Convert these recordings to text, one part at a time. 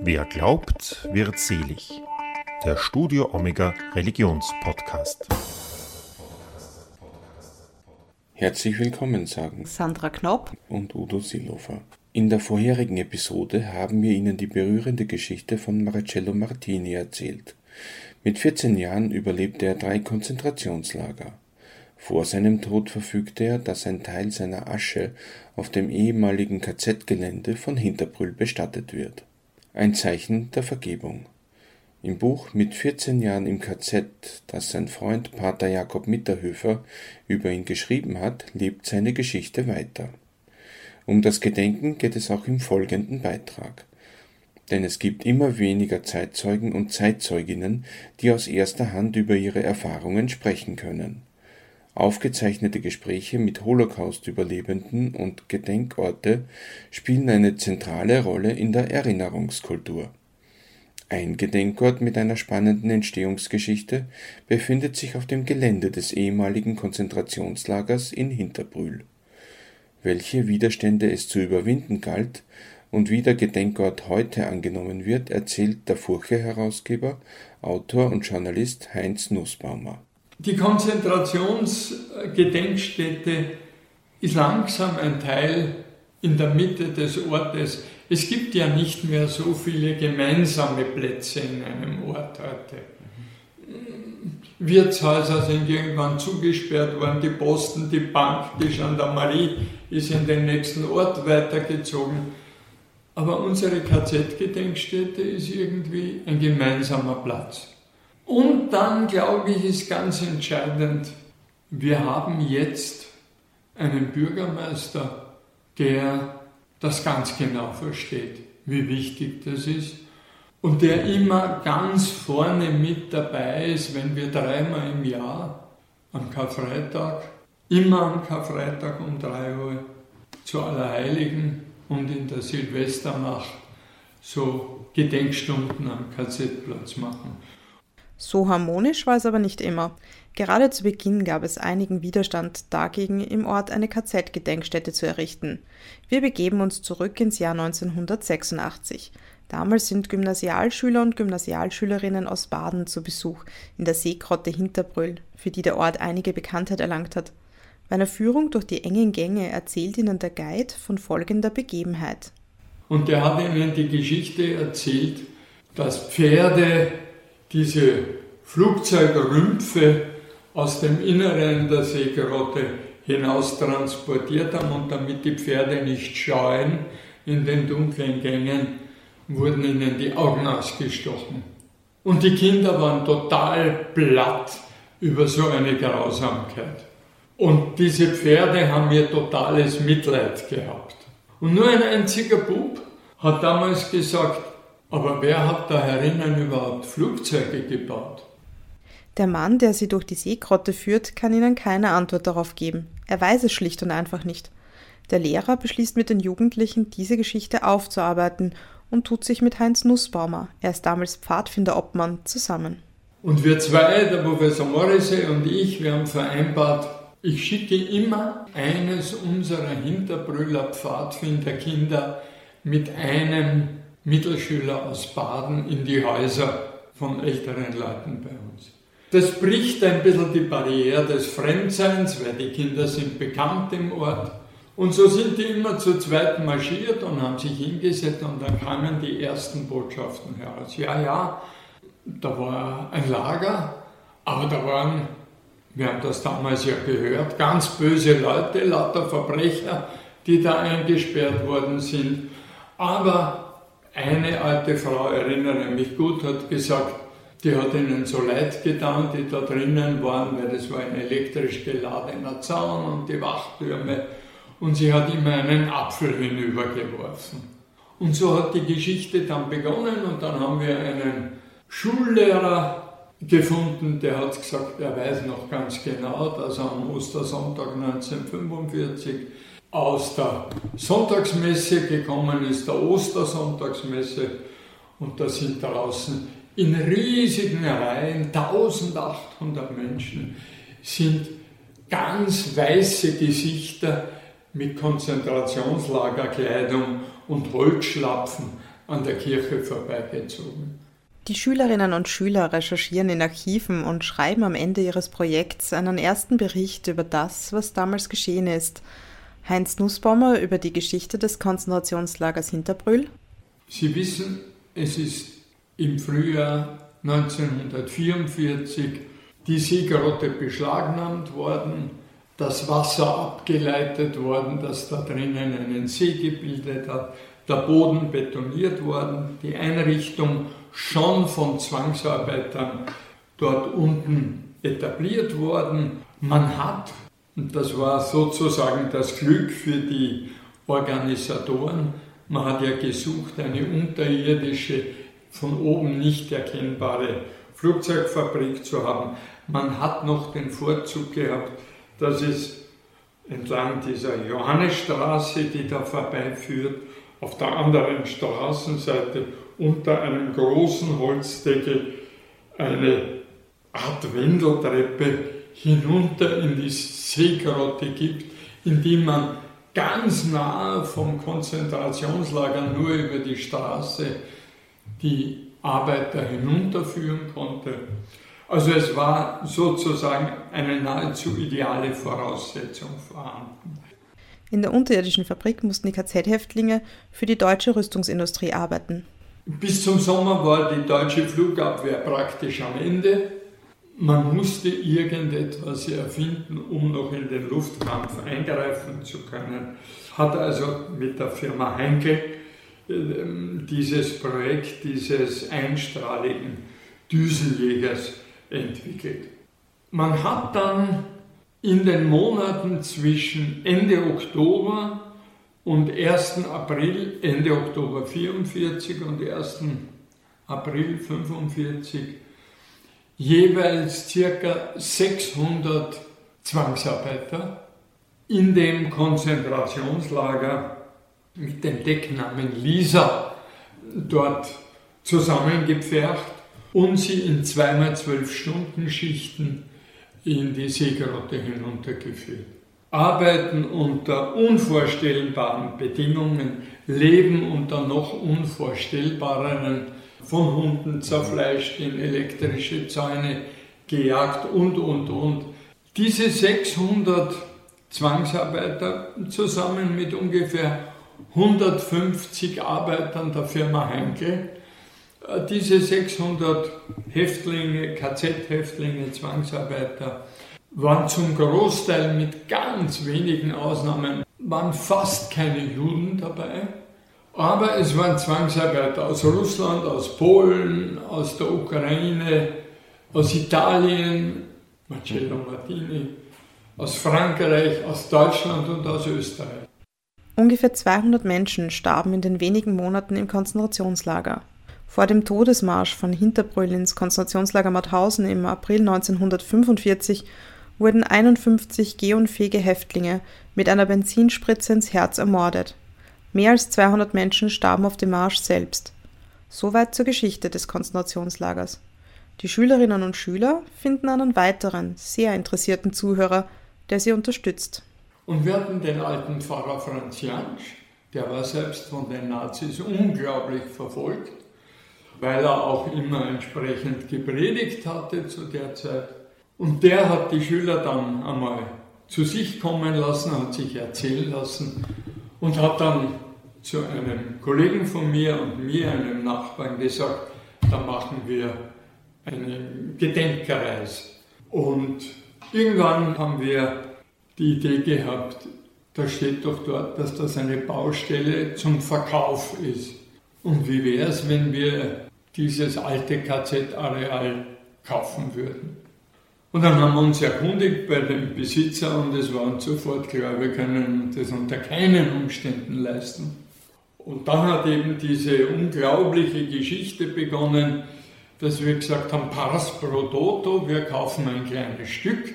Wer glaubt, wird selig. Der Studio Omega Religionspodcast. Herzlich willkommen sagen Sandra Knopp und Udo Silhofer. In der vorherigen Episode haben wir Ihnen die berührende Geschichte von Marcello Martini erzählt. Mit 14 Jahren überlebte er drei Konzentrationslager. Vor seinem Tod verfügte er, dass ein Teil seiner Asche auf dem ehemaligen KZ-Gelände von Hinterbrühl bestattet wird. Ein Zeichen der Vergebung. Im Buch Mit 14 Jahren im KZ, das sein Freund Pater Jakob Mitterhöfer über ihn geschrieben hat, lebt seine Geschichte weiter. Um das Gedenken geht es auch im folgenden Beitrag. Denn es gibt immer weniger Zeitzeugen und Zeitzeuginnen, die aus erster Hand über ihre Erfahrungen sprechen können. Aufgezeichnete Gespräche mit Holocaust-Überlebenden und Gedenkorte spielen eine zentrale Rolle in der Erinnerungskultur. Ein Gedenkort mit einer spannenden Entstehungsgeschichte befindet sich auf dem Gelände des ehemaligen Konzentrationslagers in Hinterbrühl welche Widerstände es zu überwinden galt und wie der Gedenkort heute angenommen wird, erzählt der Furche-Herausgeber, Autor und Journalist Heinz Nussbaumer. Die Konzentrationsgedenkstätte ist langsam ein Teil in der Mitte des Ortes. Es gibt ja nicht mehr so viele gemeinsame Plätze in einem Ort heute. Wirtshäuser sind irgendwann zugesperrt worden, die Posten, die Bank, die Gendarmerie ist in den nächsten Ort weitergezogen. Aber unsere KZ-Gedenkstätte ist irgendwie ein gemeinsamer Platz. Und dann, glaube ich, ist ganz entscheidend, wir haben jetzt einen Bürgermeister, der das ganz genau versteht, wie wichtig das ist und der immer ganz vorne mit dabei ist, wenn wir dreimal im Jahr am Karfreitag, immer am Karfreitag um 3 Uhr zu Allerheiligen und in der Silvesternacht so Gedenkstunden am KZ-Platz machen. So harmonisch war es aber nicht immer. Gerade zu Beginn gab es einigen Widerstand dagegen, im Ort eine KZ-Gedenkstätte zu errichten. Wir begeben uns zurück ins Jahr 1986. Damals sind Gymnasialschüler und Gymnasialschülerinnen aus Baden zu Besuch in der Seegrotte Hinterbrüll, für die der Ort einige Bekanntheit erlangt hat. Bei einer Führung durch die engen Gänge erzählt ihnen der Guide von folgender Begebenheit. Und er hat ihnen die Geschichte erzählt, dass Pferde diese Flugzeugrümpfe aus dem Inneren der Seegrotte hinaus transportiert haben und damit die Pferde nicht scheuen in den dunklen Gängen, wurden ihnen die Augen ausgestochen. Und die Kinder waren total platt über so eine Grausamkeit. Und diese Pferde haben mir totales Mitleid gehabt. Und nur ein einziger Bub hat damals gesagt, aber wer hat da herinnen überhaupt Flugzeuge gebaut? Der Mann, der sie durch die Seegrotte führt, kann ihnen keine Antwort darauf geben. Er weiß es schlicht und einfach nicht. Der Lehrer beschließt mit den Jugendlichen, diese Geschichte aufzuarbeiten und tut sich mit Heinz Nussbaumer, er ist damals Pfadfinderobmann, zusammen. Und wir zwei, der Professor Morrissey und ich, wir haben vereinbart, ich schicke immer eines unserer Hinterbrüller Pfadfinderkinder mit einem Mittelschüler aus Baden in die Häuser von älteren Leuten bei uns. Das bricht ein bisschen die Barriere des Fremdseins, weil die Kinder sind bekannt im Ort. Und so sind die immer zu zweit marschiert und haben sich hingesetzt und dann kamen die ersten Botschaften heraus. Ja, ja, da war ein Lager, aber da waren, wir haben das damals ja gehört, ganz böse Leute, lauter Verbrecher, die da eingesperrt worden sind. Aber eine alte Frau, erinnere mich gut, hat gesagt, die hat ihnen so leid getan, die da drinnen waren, weil das war ein elektrisch geladener Zaun und die Wachtürme und sie hat immer einen Apfel hinübergeworfen. Und so hat die Geschichte dann begonnen und dann haben wir einen Schullehrer gefunden, der hat gesagt, er weiß noch ganz genau, dass am Ostersonntag 1945 aus der Sonntagsmesse gekommen ist, der Ostersonntagsmesse, und da sind draußen in riesigen Reihen, 1800 Menschen, sind ganz weiße Gesichter mit Konzentrationslagerkleidung und Holzschlapfen an der Kirche vorbeigezogen. Die Schülerinnen und Schüler recherchieren in Archiven und schreiben am Ende ihres Projekts einen ersten Bericht über das, was damals geschehen ist. Heinz Nussbaumer über die Geschichte des Konzentrationslagers Hinterbrühl. Sie wissen, es ist im Frühjahr 1944 die Siegerotte beschlagnahmt worden, das Wasser abgeleitet worden, das da drinnen einen See gebildet hat, der Boden betoniert worden, die Einrichtung schon von Zwangsarbeitern dort unten etabliert worden. Man hat, und das war sozusagen das Glück für die Organisatoren, man hat ja gesucht, eine unterirdische, von oben nicht erkennbare Flugzeugfabrik zu haben. Man hat noch den Vorzug gehabt, dass es entlang dieser Johannesstraße, die da vorbeiführt, auf der anderen Straßenseite unter einem großen Holzdeckel eine Art Wendeltreppe hinunter in die Seegrotte gibt, in die man ganz nahe vom Konzentrationslager nur über die Straße die Arbeiter hinunterführen konnte. Also es war sozusagen eine nahezu ideale Voraussetzung vorhanden. In der unterirdischen Fabrik mussten die KZ-Häftlinge für die deutsche Rüstungsindustrie arbeiten. Bis zum Sommer war die deutsche Flugabwehr praktisch am Ende. Man musste irgendetwas erfinden, um noch in den Luftkampf eingreifen zu können. Hat also mit der Firma Heinkel ähm, dieses Projekt dieses einstrahligen Düsenjägers entwickelt. Man hat dann in den Monaten zwischen Ende Oktober und 1. April, Ende Oktober 44 und 1. April 45 jeweils circa 600 Zwangsarbeiter in dem Konzentrationslager mit dem Decknamen Lisa dort zusammengepfercht und sie in zweimal zwölf Stunden Schichten in die Seegrotte hinuntergeführt. Arbeiten unter unvorstellbaren Bedingungen, leben unter noch unvorstellbareren, von Hunden zerfleischt, in elektrische Zäune gejagt und, und, und. Diese 600 Zwangsarbeiter zusammen mit ungefähr 150 Arbeitern der Firma Heinkel äh, diese 600 Häftlinge, KZ-Häftlinge, Zwangsarbeiter, waren zum Großteil mit ganz wenigen Ausnahmen, waren fast keine Juden dabei, aber es waren Zwangsarbeiter aus Russland, aus Polen, aus der Ukraine, aus Italien, Marcello Martini, aus Frankreich, aus Deutschland und aus Österreich. Ungefähr 200 Menschen starben in den wenigen Monaten im Konzentrationslager. Vor dem Todesmarsch von Hinterbrüll ins Konzentrationslager Mauthausen im April 1945 wurden 51 gehunfähige Häftlinge mit einer Benzinspritze ins Herz ermordet. Mehr als 200 Menschen starben auf dem Marsch selbst. Soweit zur Geschichte des Konzentrationslagers. Die Schülerinnen und Schüler finden einen weiteren, sehr interessierten Zuhörer, der sie unterstützt. Und wir hatten den alten Pfarrer Franz Jansch, der war selbst von den Nazis unglaublich verfolgt weil er auch immer entsprechend gepredigt hatte zu der Zeit. Und der hat die Schüler dann einmal zu sich kommen lassen, hat sich erzählen lassen und hat dann zu einem Kollegen von mir und mir, einem Nachbarn, gesagt, da machen wir eine Gedenkreise. Und irgendwann haben wir die Idee gehabt, da steht doch dort, dass das eine Baustelle zum Verkauf ist. Und wie wäre es, wenn wir dieses alte KZ-Areal kaufen würden. Und dann haben wir uns erkundigt bei dem Besitzer und es war uns sofort klar, wir können das unter keinen Umständen leisten. Und dann hat eben diese unglaubliche Geschichte begonnen, dass wir gesagt haben, Pars pro Toto, wir kaufen ein kleines Stück,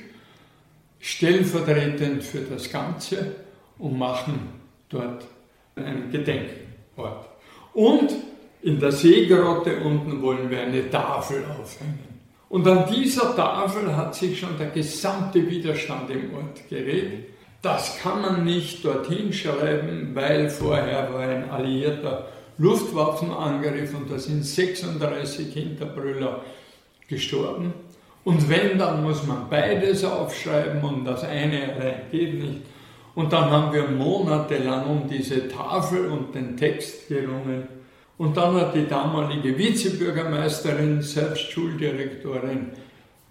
stellvertretend für das Ganze und machen dort einen Gedenkort. Und in der Seegrotte unten wollen wir eine Tafel aufhängen. Und an dieser Tafel hat sich schon der gesamte Widerstand im Ort geregt. Das kann man nicht dorthin schreiben, weil vorher war ein alliierter Luftwaffenangriff und da sind 36 Hinterbrüller gestorben. Und wenn, dann muss man beides aufschreiben und das eine allein geht nicht. Und dann haben wir monatelang um diese Tafel und den Text gerungen. Und dann hat die damalige Vizebürgermeisterin, selbst Schuldirektorin,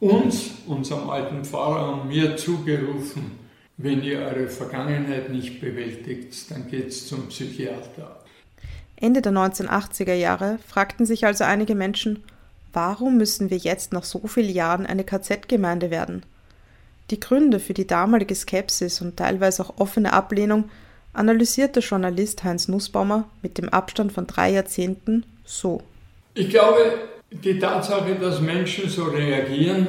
uns, unserem alten Pfarrer und mir zugerufen, wenn ihr eure Vergangenheit nicht bewältigt, dann geht's zum Psychiater. Ende der 1980er Jahre fragten sich also einige Menschen, warum müssen wir jetzt nach so vielen Jahren eine KZ-Gemeinde werden? Die Gründe für die damalige Skepsis und teilweise auch offene Ablehnung analysiert der Journalist Heinz Nussbaumer mit dem Abstand von drei Jahrzehnten so. Ich glaube, die Tatsache, dass Menschen so reagieren,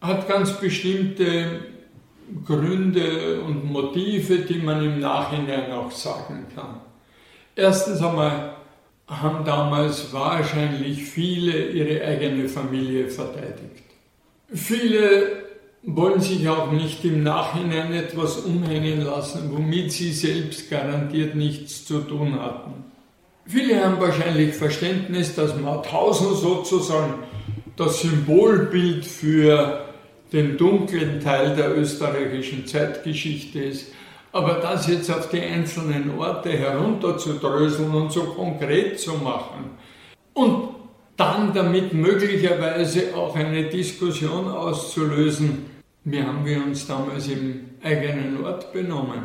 hat ganz bestimmte Gründe und Motive, die man im Nachhinein auch sagen kann. Erstens einmal haben damals wahrscheinlich viele ihre eigene Familie verteidigt. Viele wollen sich auch nicht im Nachhinein etwas umhängen lassen, womit sie selbst garantiert nichts zu tun hatten. Viele haben wahrscheinlich Verständnis, dass Mauthausen sozusagen das Symbolbild für den dunklen Teil der österreichischen Zeitgeschichte ist. Aber das jetzt auf die einzelnen Orte herunterzudröseln und so konkret zu machen und dann damit möglicherweise auch eine Diskussion auszulösen, wie haben wir uns damals im eigenen Ort benommen?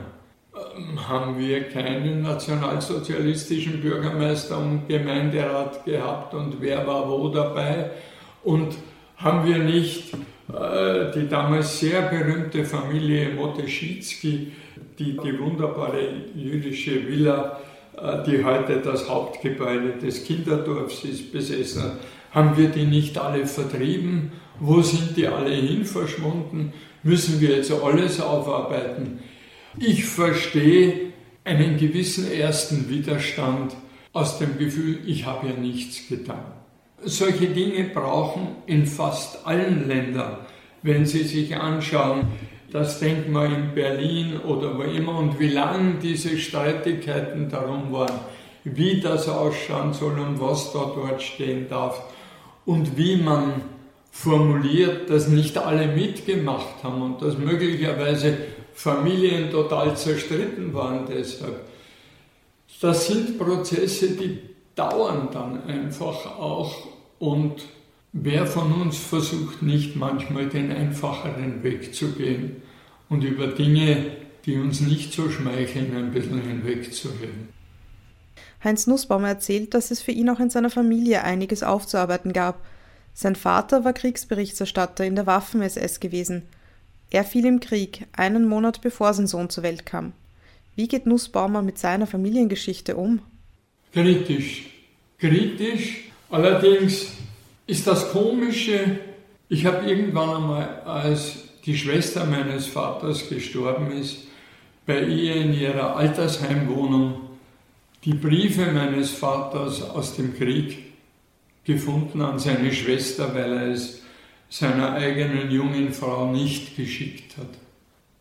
Ähm, haben wir keinen nationalsozialistischen Bürgermeister und Gemeinderat gehabt und wer war wo dabei? Und haben wir nicht äh, die damals sehr berühmte Familie Moteschitzky, die die wunderbare jüdische Villa, äh, die heute das Hauptgebäude des Kinderdorfs ist, besessen, haben wir die nicht alle vertrieben? Wo sind die alle hin verschwunden? Müssen wir jetzt alles aufarbeiten? Ich verstehe einen gewissen ersten Widerstand aus dem Gefühl, ich habe ja nichts getan. Solche Dinge brauchen in fast allen Ländern, wenn Sie sich anschauen, das Denkmal in Berlin oder wo immer und wie lang diese Streitigkeiten darum waren, wie das ausschauen soll und was da dort stehen darf und wie man formuliert, dass nicht alle mitgemacht haben und dass möglicherweise Familien total zerstritten waren deshalb. Das sind Prozesse, die dauern dann einfach auch und wer von uns versucht nicht manchmal den einfacheren Weg zu gehen und über Dinge, die uns nicht so schmeicheln, ein bisschen hinwegzureden. Heinz Nussbaum erzählt, dass es für ihn auch in seiner Familie einiges aufzuarbeiten gab. Sein Vater war Kriegsberichterstatter in der Waffen-SS gewesen. Er fiel im Krieg, einen Monat bevor sein Sohn zur Welt kam. Wie geht Nussbaumer mit seiner Familiengeschichte um? Kritisch. Kritisch. Allerdings ist das Komische, ich habe irgendwann einmal, als die Schwester meines Vaters gestorben ist, bei ihr in ihrer Altersheimwohnung die Briefe meines Vaters aus dem Krieg gefunden an seine Schwester, weil er es seiner eigenen jungen Frau nicht geschickt hat.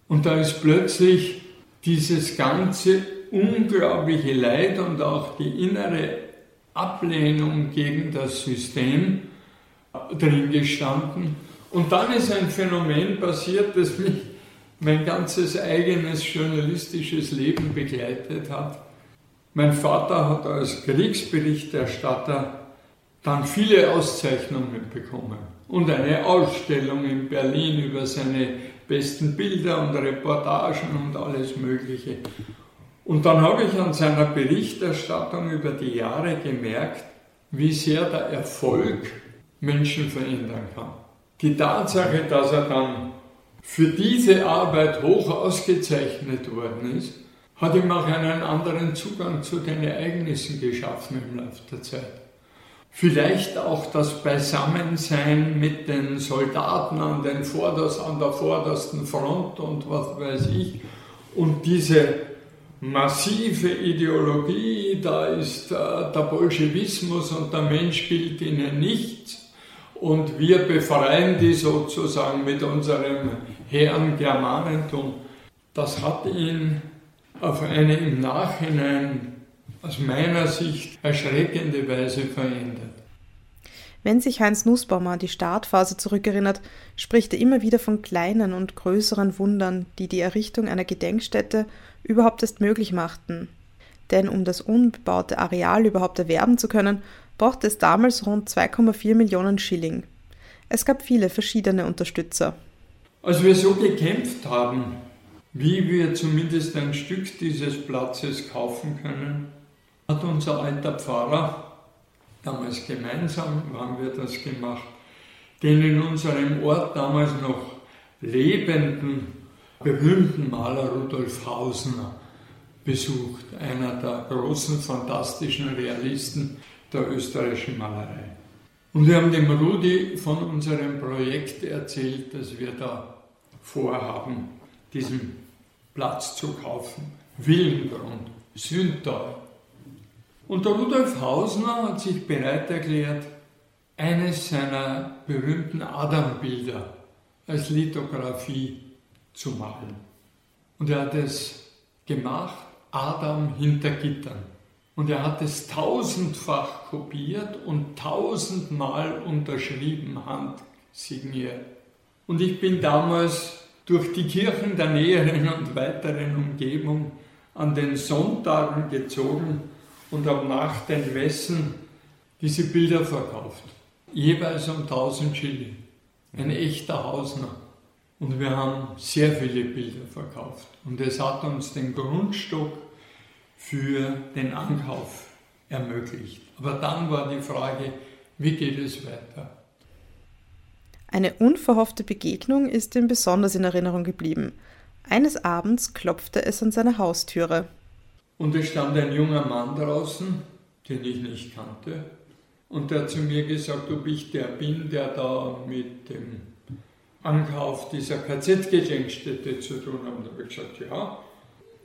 Und da ist plötzlich dieses ganze unglaubliche Leid und auch die innere Ablehnung gegen das System drin gestanden. Und dann ist ein Phänomen passiert, das mich mein ganzes eigenes journalistisches Leben begleitet hat. Mein Vater hat als Kriegsberichterstatter dann viele Auszeichnungen bekommen und eine Ausstellung in Berlin über seine besten Bilder und Reportagen und alles Mögliche. Und dann habe ich an seiner Berichterstattung über die Jahre gemerkt, wie sehr der Erfolg Menschen verändern kann. Die Tatsache, dass er dann für diese Arbeit hoch ausgezeichnet worden ist, hat ihm auch einen anderen Zugang zu den Ereignissen geschaffen im Laufe der Zeit. Vielleicht auch das Beisammensein mit den Soldaten an, den Vorders, an der vordersten Front und was weiß ich. Und diese massive Ideologie, da ist äh, der Bolschewismus und der Mensch gilt ihnen nichts. Und wir befreien die sozusagen mit unserem Herrn Germanentum. Das hat ihn auf eine im Nachhinein aus meiner Sicht erschreckende Weise verändert. Wenn sich Heinz Nussbaumer an die Startphase zurückerinnert, spricht er immer wieder von kleinen und größeren Wundern, die die Errichtung einer Gedenkstätte überhaupt erst möglich machten. Denn um das unbebaute Areal überhaupt erwerben zu können, brauchte es damals rund 2,4 Millionen Schilling. Es gab viele verschiedene Unterstützer. Als wir so gekämpft haben, wie wir zumindest ein Stück dieses Platzes kaufen können, hat unser alter Pfarrer, damals gemeinsam haben wir das gemacht, den in unserem Ort damals noch lebenden, berühmten Maler Rudolf Hausner besucht, einer der großen fantastischen Realisten der österreichischen Malerei. Und wir haben dem Rudi von unserem Projekt erzählt, dass wir da vorhaben, diesen Platz zu kaufen. Willengrund, Sündtal. Und der Rudolf Hausner hat sich bereit erklärt, eines seiner berühmten Adam-Bilder als Lithografie zu malen. Und er hat es gemacht, Adam hinter Gittern. Und er hat es tausendfach kopiert und tausendmal unterschrieben, handsigniert. Und ich bin damals durch die Kirchen der näheren und weiteren Umgebung an den Sonntagen gezogen und habe nach den Messen diese Bilder verkauft. Jeweils um 1000 Schilling. Ein echter Hausner. Und wir haben sehr viele Bilder verkauft. Und es hat uns den Grundstock für den Ankauf ermöglicht. Aber dann war die Frage, wie geht es weiter? Eine unverhoffte Begegnung ist ihm besonders in Erinnerung geblieben. Eines Abends klopfte es an seine Haustüre. Und es stand ein junger Mann draußen, den ich nicht kannte, und der hat zu mir gesagt, ob ich der bin, der da mit dem Ankauf dieser KZ-Gedenkstätte zu tun hat. Und da habe ich gesagt, ja.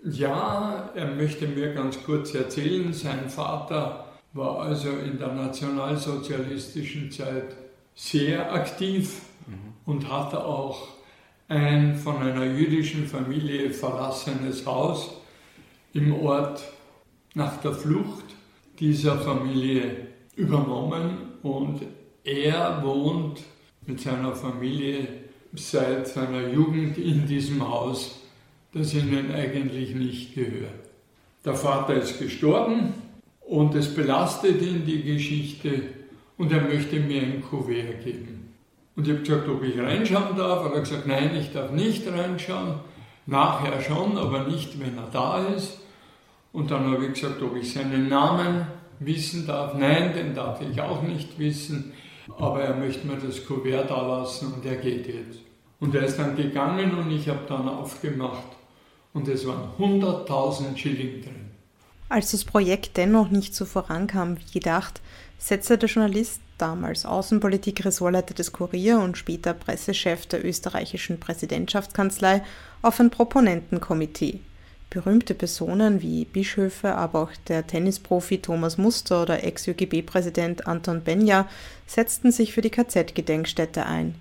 Ja, er möchte mir ganz kurz erzählen, sein Vater war also in der nationalsozialistischen Zeit sehr aktiv mhm. und hatte auch ein von einer jüdischen Familie verlassenes Haus im Ort nach der Flucht dieser Familie übernommen und er wohnt mit seiner Familie seit seiner Jugend in diesem Haus, das ihnen eigentlich nicht gehört. Der Vater ist gestorben und es belastet ihn die Geschichte und er möchte mir ein Kuvert geben. Und ich habe gesagt, ob ich reinschauen darf. Er hat gesagt, nein, ich darf nicht reinschauen. Nachher schon, aber nicht, wenn er da ist. Und dann habe ich gesagt, ob ich seinen Namen wissen darf. Nein, den darf ich auch nicht wissen. Aber er möchte mir das Kuvert da lassen und er geht jetzt. Und er ist dann gegangen und ich habe dann aufgemacht und es waren 100.000 Schilling drin. Als das Projekt dennoch nicht so vorankam wie gedacht, setzte der Journalist, damals Außenpolitik-Ressortleiter des Kurier und später Pressechef der österreichischen Präsidentschaftskanzlei, auf ein Proponentenkomitee. Berühmte Personen wie Bischöfe, aber auch der Tennisprofi Thomas Muster oder Ex-ÖGB-Präsident Anton Benja setzten sich für die KZ-Gedenkstätte ein.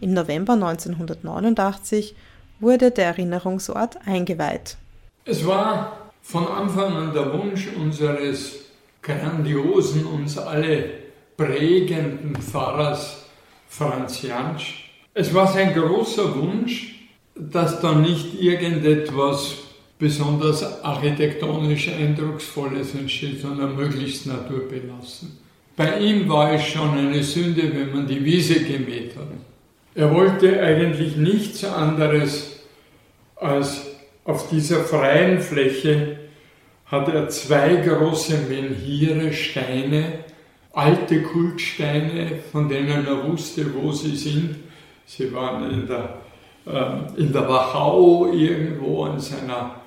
Im November 1989 wurde der Erinnerungsort eingeweiht. Es war von Anfang an der Wunsch unseres grandiosen, uns alle prägenden Pfarrers Franz Jansch. Es war sein großer Wunsch, dass da nicht irgendetwas besonders architektonisch Eindrucksvolles entsteht, sondern möglichst naturbelassen. Bei ihm war es schon eine Sünde, wenn man die Wiese gemäht hat. Er wollte eigentlich nichts anderes als auf dieser freien Fläche hat er zwei große Menhire Steine, alte Kultsteine, von denen er wusste, wo sie sind. Sie waren in der, äh, in der Wachau irgendwo in seiner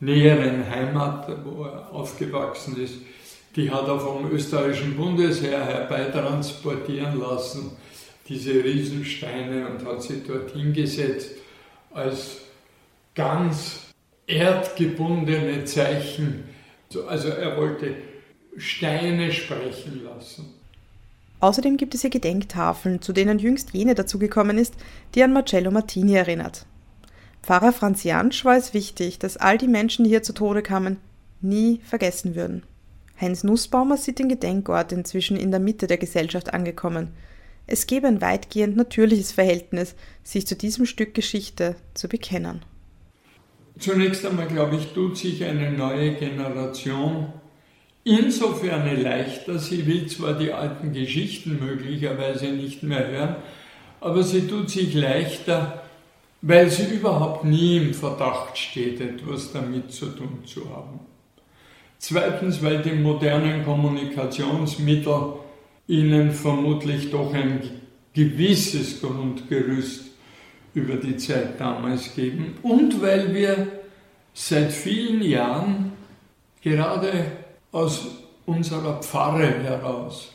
näheren Heimat, wo er aufgewachsen ist. Die hat er vom österreichischen Bundesheer herbeitransportieren lassen, diese Riesensteine, und hat sie dorthin gesetzt als ganz erdgebundene Zeichen. Also er wollte Steine sprechen lassen. Außerdem gibt es hier Gedenktafeln, zu denen jüngst jene dazugekommen ist, die an Marcello Martini erinnert. Pfarrer Franz Jansch war es wichtig, dass all die Menschen, die hier zu Tode kamen, nie vergessen würden. Heinz Nussbaumer sieht den Gedenkort inzwischen in der Mitte der Gesellschaft angekommen. Es gebe ein weitgehend natürliches Verhältnis, sich zu diesem Stück Geschichte zu bekennen. Zunächst einmal, glaube ich, tut sich eine neue Generation insofern leichter. Sie will zwar die alten Geschichten möglicherweise nicht mehr hören, aber sie tut sich leichter, weil sie überhaupt nie im Verdacht steht, etwas damit zu tun zu haben. Zweitens, weil die modernen Kommunikationsmittel ihnen vermutlich doch ein gewisses Grundgerüst über die Zeit damals geben und weil wir seit vielen Jahren gerade aus unserer Pfarre heraus,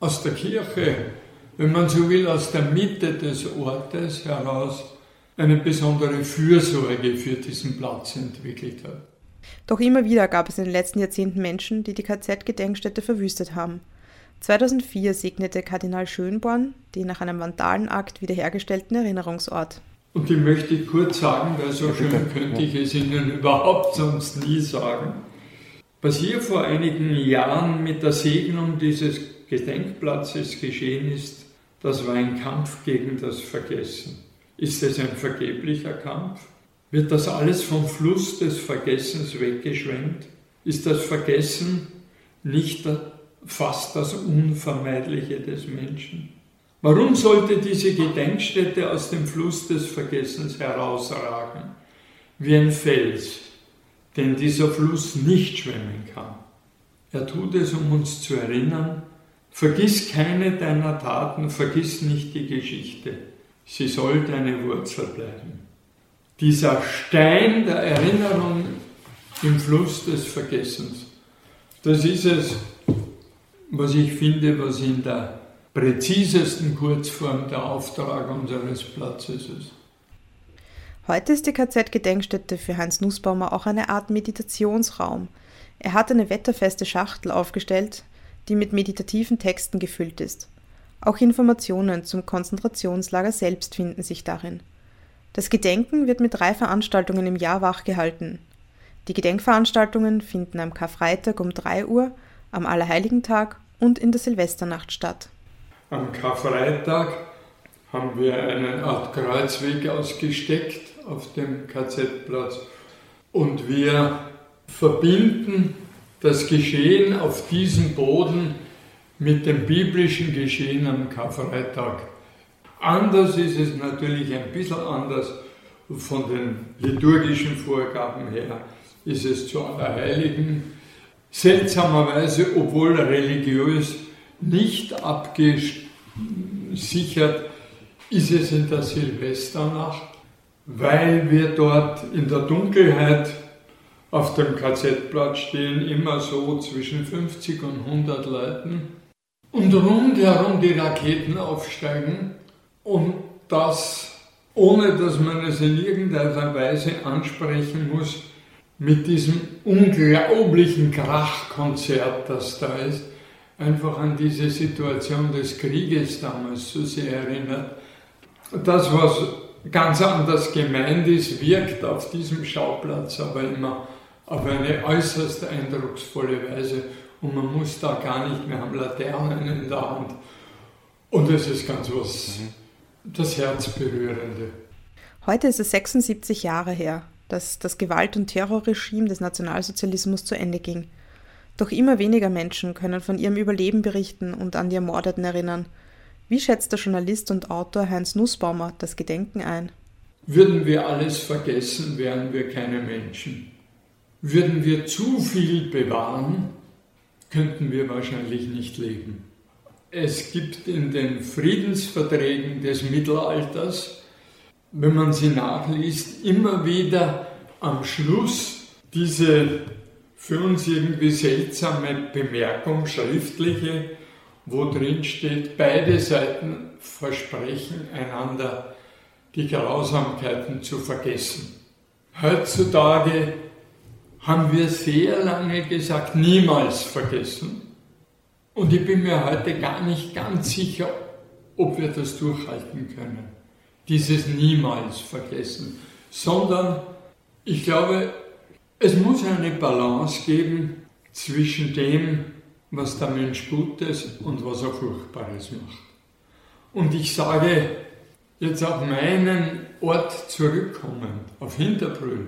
aus der Kirche, wenn man so will, aus der Mitte des Ortes heraus eine besondere Fürsorge für diesen Platz entwickelt hat. Doch immer wieder gab es in den letzten Jahrzehnten Menschen, die die KZ-Gedenkstätte verwüstet haben. 2004 segnete Kardinal Schönborn den nach einem Vandalenakt wiederhergestellten Erinnerungsort. Und ich möchte kurz sagen, weil so schön könnte ich es Ihnen überhaupt sonst nie sagen. Was hier vor einigen Jahren mit der Segnung dieses Gedenkplatzes geschehen ist, das war ein Kampf gegen das Vergessen. Ist es ein vergeblicher Kampf? Wird das alles vom Fluss des Vergessens weggeschwemmt? Ist das Vergessen nicht fast das Unvermeidliche des Menschen? Warum sollte diese Gedenkstätte aus dem Fluss des Vergessens herausragen, wie ein Fels, den dieser Fluss nicht schwemmen kann? Er tut es, um uns zu erinnern, vergiss keine deiner Taten, vergiss nicht die Geschichte, sie soll deine Wurzel bleiben dieser Stein der Erinnerung im Fluss des Vergessens. Das ist es, was ich finde, was in der präzisesten Kurzform der Auftrag unseres Platzes ist. Heute ist die KZ-Gedenkstätte für Heinz Nussbaumer auch eine Art Meditationsraum. Er hat eine wetterfeste Schachtel aufgestellt, die mit meditativen Texten gefüllt ist. Auch Informationen zum Konzentrationslager selbst finden sich darin. Das Gedenken wird mit drei Veranstaltungen im Jahr wachgehalten. Die Gedenkveranstaltungen finden am Karfreitag um 3 Uhr, am Allerheiligentag und in der Silvesternacht statt. Am Karfreitag haben wir eine Art Kreuzweg ausgesteckt auf dem KZ-Platz und wir verbinden das Geschehen auf diesem Boden mit dem biblischen Geschehen am Karfreitag. Anders ist es natürlich ein bisschen anders von den liturgischen Vorgaben her, ist es zu Allerheiligen. Seltsamerweise, obwohl religiös nicht abgesichert, ist es in der Silvesternacht, weil wir dort in der Dunkelheit auf dem KZ-Platz stehen, immer so zwischen 50 und 100 Leuten und rundherum die Raketen aufsteigen und das, ohne dass man es in irgendeiner Weise ansprechen muss, mit diesem unglaublichen Krachkonzert, das da ist, einfach an diese Situation des Krieges damals so sehr erinnert. Das, was ganz anders gemeint ist, wirkt auf diesem Schauplatz aber immer auf eine äußerst eindrucksvolle Weise und man muss da gar nicht mehr haben Laternen in der Hand. Und es ist ganz was mhm das Herzberührende. Heute ist es 76 Jahre her, dass das Gewalt- und Terrorregime des Nationalsozialismus zu Ende ging. Doch immer weniger Menschen können von ihrem Überleben berichten und an die Ermordeten erinnern. Wie schätzt der Journalist und Autor Heinz Nussbaumer das Gedenken ein? Würden wir alles vergessen, wären wir keine Menschen. Würden wir zu viel bewahren, könnten wir wahrscheinlich nicht leben. Es gibt in den Friedensverträgen des Mittelalters, wenn man sie nachliest, immer wieder am Schluss diese für uns irgendwie seltsame Bemerkung, schriftliche, wo drin steht, beide Seiten versprechen einander, die Grausamkeiten zu vergessen. Heutzutage haben wir sehr lange gesagt, niemals vergessen. Und ich bin mir heute gar nicht ganz sicher, ob wir das durchhalten können. Dieses niemals vergessen. Sondern ich glaube, es muss eine Balance geben zwischen dem, was der Mensch Gutes und was er Furchtbares macht. Und ich sage jetzt auf meinen Ort zurückkommend, auf Hinterbrühl.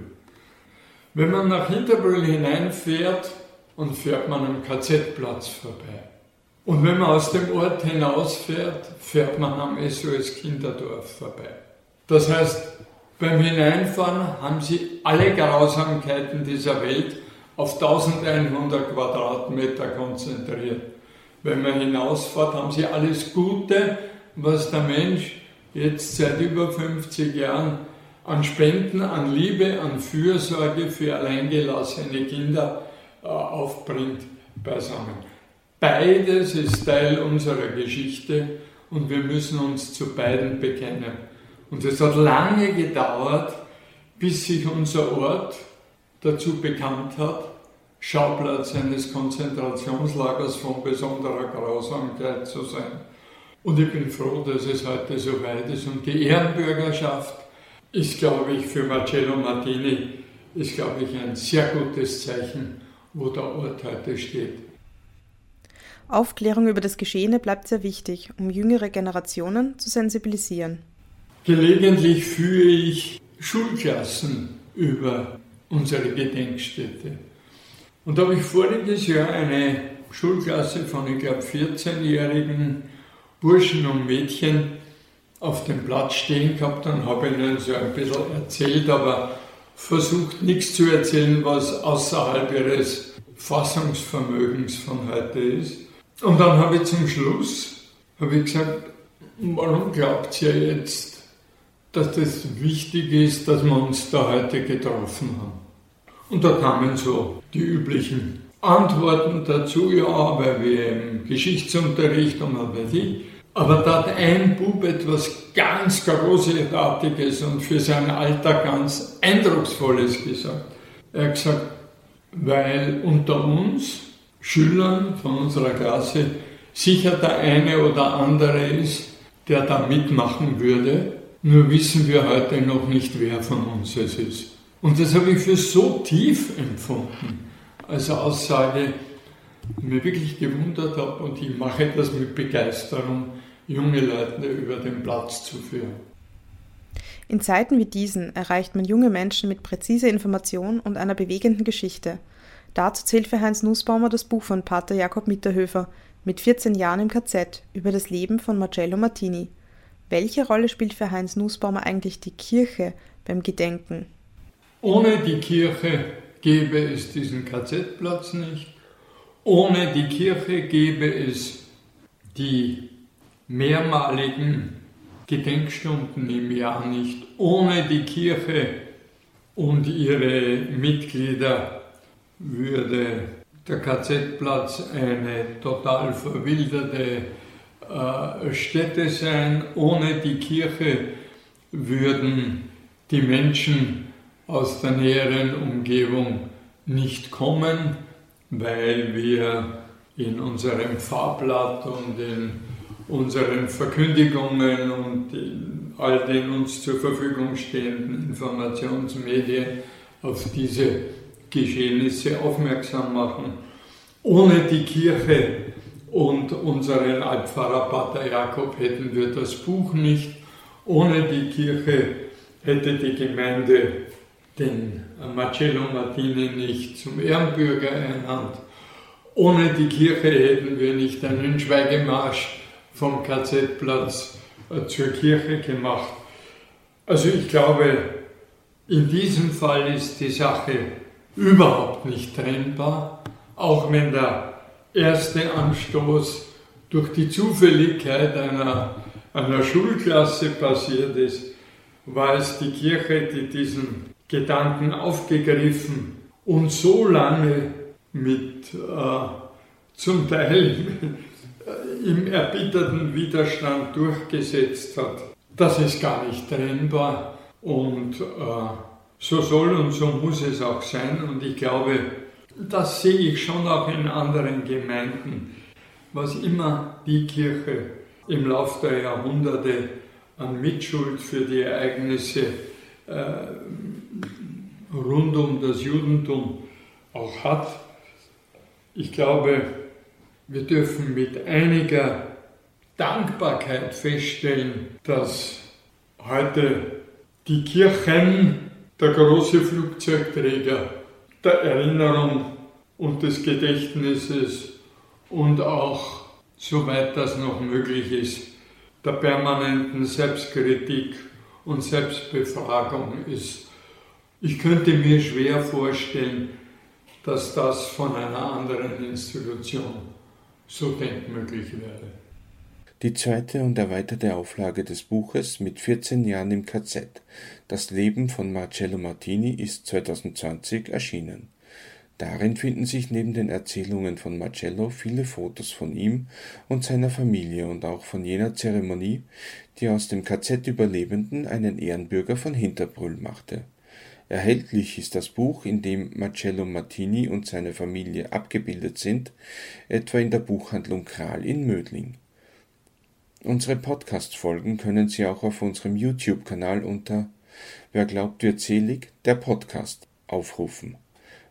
Wenn man nach Hinterbrühl hineinfährt, und fährt man am KZ-Platz vorbei. Und wenn man aus dem Ort hinausfährt, fährt man am SOS Kinderdorf vorbei. Das heißt, beim Hineinfahren haben sie alle Grausamkeiten dieser Welt auf 1100 Quadratmeter konzentriert. Wenn man hinausfährt, haben sie alles Gute, was der Mensch jetzt seit über 50 Jahren an Spenden, an Liebe, an Fürsorge für alleingelassene Kinder äh, aufbringt, beisammen. Beides ist Teil unserer Geschichte und wir müssen uns zu beiden bekennen. Und es hat lange gedauert, bis sich unser Ort dazu bekannt hat, Schauplatz eines Konzentrationslagers von besonderer Grausamkeit zu sein. Und ich bin froh, dass es heute so weit ist. Und die Ehrenbürgerschaft ist, glaube ich, für Marcello Martini, ist, glaube ich, ein sehr gutes Zeichen, wo der Ort heute steht. Aufklärung über das Geschehene bleibt sehr wichtig, um jüngere Generationen zu sensibilisieren. Gelegentlich führe ich Schulklassen über unsere Gedenkstätte. Und da habe ich voriges Jahr eine Schulklasse von, ich glaube, 14-jährigen Burschen und Mädchen auf dem Platz stehen gehabt und habe ihnen so ein bisschen erzählt, aber versucht nichts zu erzählen, was außerhalb ihres Fassungsvermögens von heute ist. Und dann habe ich zum Schluss habe ich gesagt, warum glaubt ihr jetzt, dass das wichtig ist, dass wir uns da heute getroffen haben? Und da kamen so die üblichen Antworten dazu, ja, weil wir im Geschichtsunterricht und was weiß ich. Aber da hat ein Bub etwas ganz Großartiges und für sein Alter ganz Eindrucksvolles gesagt. Er hat gesagt, weil unter uns Schülern von unserer Klasse sicher der eine oder andere ist, der da mitmachen würde, nur wissen wir heute noch nicht, wer von uns es ist. Und das habe ich für so tief empfunden, als Aussage, die mir wirklich gewundert habe und ich mache das mit Begeisterung junge Leute über den Platz zu führen. In Zeiten wie diesen erreicht man junge Menschen mit präziser Information und einer bewegenden Geschichte. Dazu zählt für Heinz Nussbaumer das Buch von Pater Jakob Mitterhöfer mit 14 Jahren im KZ über das Leben von Marcello Martini. Welche Rolle spielt für Heinz Nussbaumer eigentlich die Kirche beim Gedenken? Ohne die Kirche gäbe es diesen KZ-Platz nicht. Ohne die Kirche gäbe es die mehrmaligen Gedenkstunden im Jahr nicht. Ohne die Kirche und ihre Mitglieder würde der KZ-Platz eine total verwilderte äh, Stätte sein. Ohne die Kirche würden die Menschen aus der näheren Umgebung nicht kommen, weil wir in unserem Fahrblatt und in unseren Verkündigungen und in all den uns zur Verfügung stehenden Informationsmedien auf diese Geschehnisse aufmerksam machen. Ohne die Kirche und unseren Altpfarrer Pater Jakob hätten wir das Buch nicht. Ohne die Kirche hätte die Gemeinde den Marcello Martini nicht zum Ehrenbürger ernannt. Ohne die Kirche hätten wir nicht einen Schweigemarsch vom KZ-Platz äh, zur Kirche gemacht. Also ich glaube, in diesem Fall ist die Sache überhaupt nicht trennbar, auch wenn der erste Anstoß durch die Zufälligkeit einer, einer Schulklasse passiert ist, war es die Kirche, die diesen Gedanken aufgegriffen und so lange mit äh, zum Teil im erbitterten Widerstand durchgesetzt hat. Das ist gar nicht trennbar und äh, so soll und so muss es auch sein und ich glaube, das sehe ich schon auch in anderen Gemeinden, was immer die Kirche im Laufe der Jahrhunderte an Mitschuld für die Ereignisse äh, rund um das Judentum auch hat, Ich glaube, wir dürfen mit einiger Dankbarkeit feststellen, dass heute die Kirchen der große Flugzeugträger der Erinnerung und des Gedächtnisses und auch, soweit das noch möglich ist, der permanenten Selbstkritik und Selbstbefragung ist. Ich könnte mir schwer vorstellen, dass das von einer anderen Institution so denkmöglich wäre. Die zweite und erweiterte Auflage des Buches mit 14 Jahren im KZ Das Leben von Marcello Martini ist 2020 erschienen. Darin finden sich neben den Erzählungen von Marcello viele Fotos von ihm und seiner Familie und auch von jener Zeremonie, die aus dem KZ-Überlebenden einen Ehrenbürger von Hinterbrüll machte. Erhältlich ist das Buch, in dem Marcello Martini und seine Familie abgebildet sind, etwa in der Buchhandlung Kral in Mödling. Unsere Podcast-Folgen können Sie auch auf unserem YouTube-Kanal unter Wer glaubt, wird selig, der Podcast aufrufen.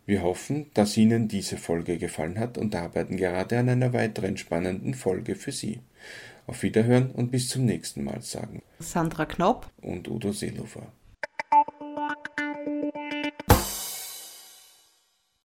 Wir hoffen, dass Ihnen diese Folge gefallen hat und arbeiten gerade an einer weiteren spannenden Folge für Sie. Auf Wiederhören und bis zum nächsten Mal sagen Sandra Knopp und Udo Seelofer.